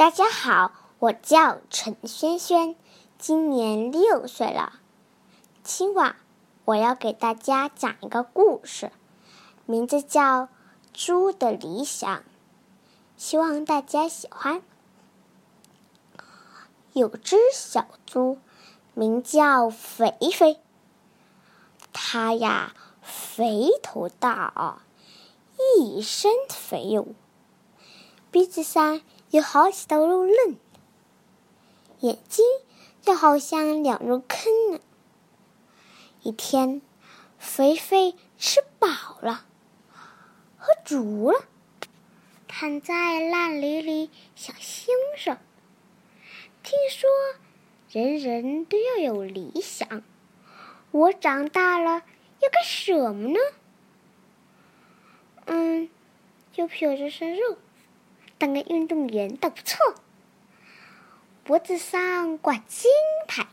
大家好，我叫陈轩轩，今年六岁了。今晚我要给大家讲一个故事，名字叫《猪的理想》，希望大家喜欢。有只小猪，名叫肥肥，它呀肥头大耳，一身肥肉，鼻子上。有好几道肉嫩，眼睛就好像两入坑呢。一天，肥肥吃饱了，喝足了，躺在烂泥里想欣赏。听说人人都要有理想，我长大了要干什么呢？嗯，就有这身肉。当个运动员倒不错，脖子上挂金牌，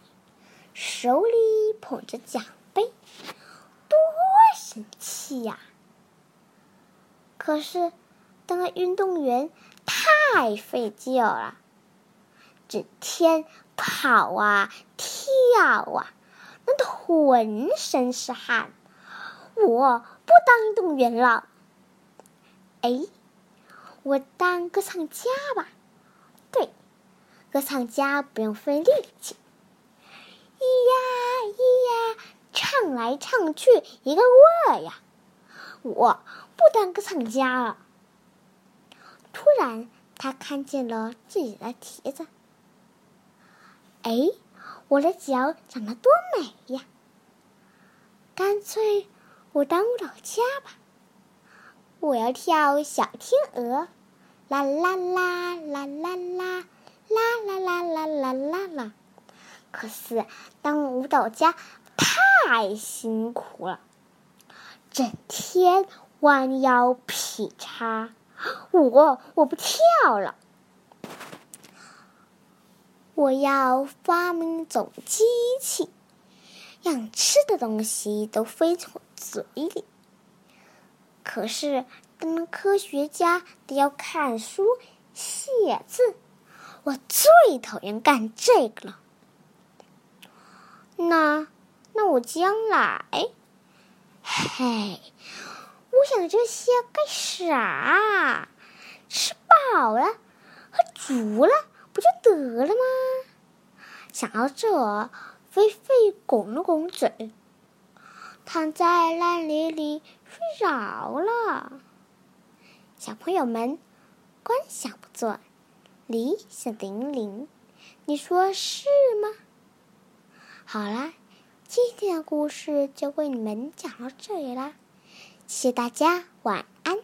手里捧着奖杯，多神气呀！可是当个运动员太费劲了，整天跑啊跳啊，弄得浑身是汗。我不当运动员了，哎。我当歌唱家吧，对，歌唱家不用费力气，咿呀咿呀，唱来唱去一个味儿呀。我不当歌唱家了。突然，他看见了自己的蹄子，哎，我的脚长得多美呀！干脆我当舞蹈家吧，我要跳小天鹅。啦啦啦啦啦啦啦啦啦啦啦啦啦！可是当舞蹈家太辛苦了，整天弯腰劈叉。我我不跳了，我要发明一种机器，让吃的东西都飞进我嘴里。可是。当科学家得要看书写字，我最讨厌干这个了。那那我将来，嘿，我想这些干啥？吃饱了，喝足了，不就得了吗？想到这，菲菲拱了拱嘴，躺在烂泥里睡着了。小朋友们，观想不做，理想零零，你说是吗？好啦，今天的故事就为你们讲到这里啦，谢谢大家，晚安。